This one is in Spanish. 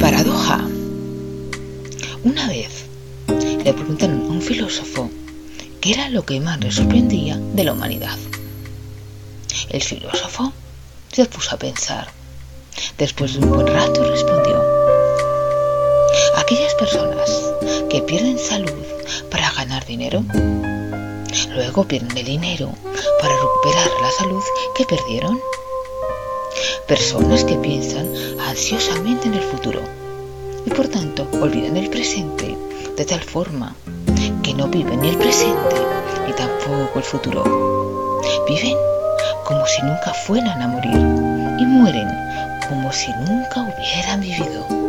Paradoja. Una vez le preguntaron a un filósofo qué era lo que más le sorprendía de la humanidad. El filósofo se puso a pensar. Después de un buen rato respondió, aquellas personas que pierden salud para ganar dinero, luego pierden el dinero para recuperar la salud que perdieron. Personas que piensan ansiosamente en el futuro y por tanto olvidan el presente de tal forma que no viven ni el presente ni tampoco el futuro. Viven como si nunca fueran a morir y mueren como si nunca hubieran vivido.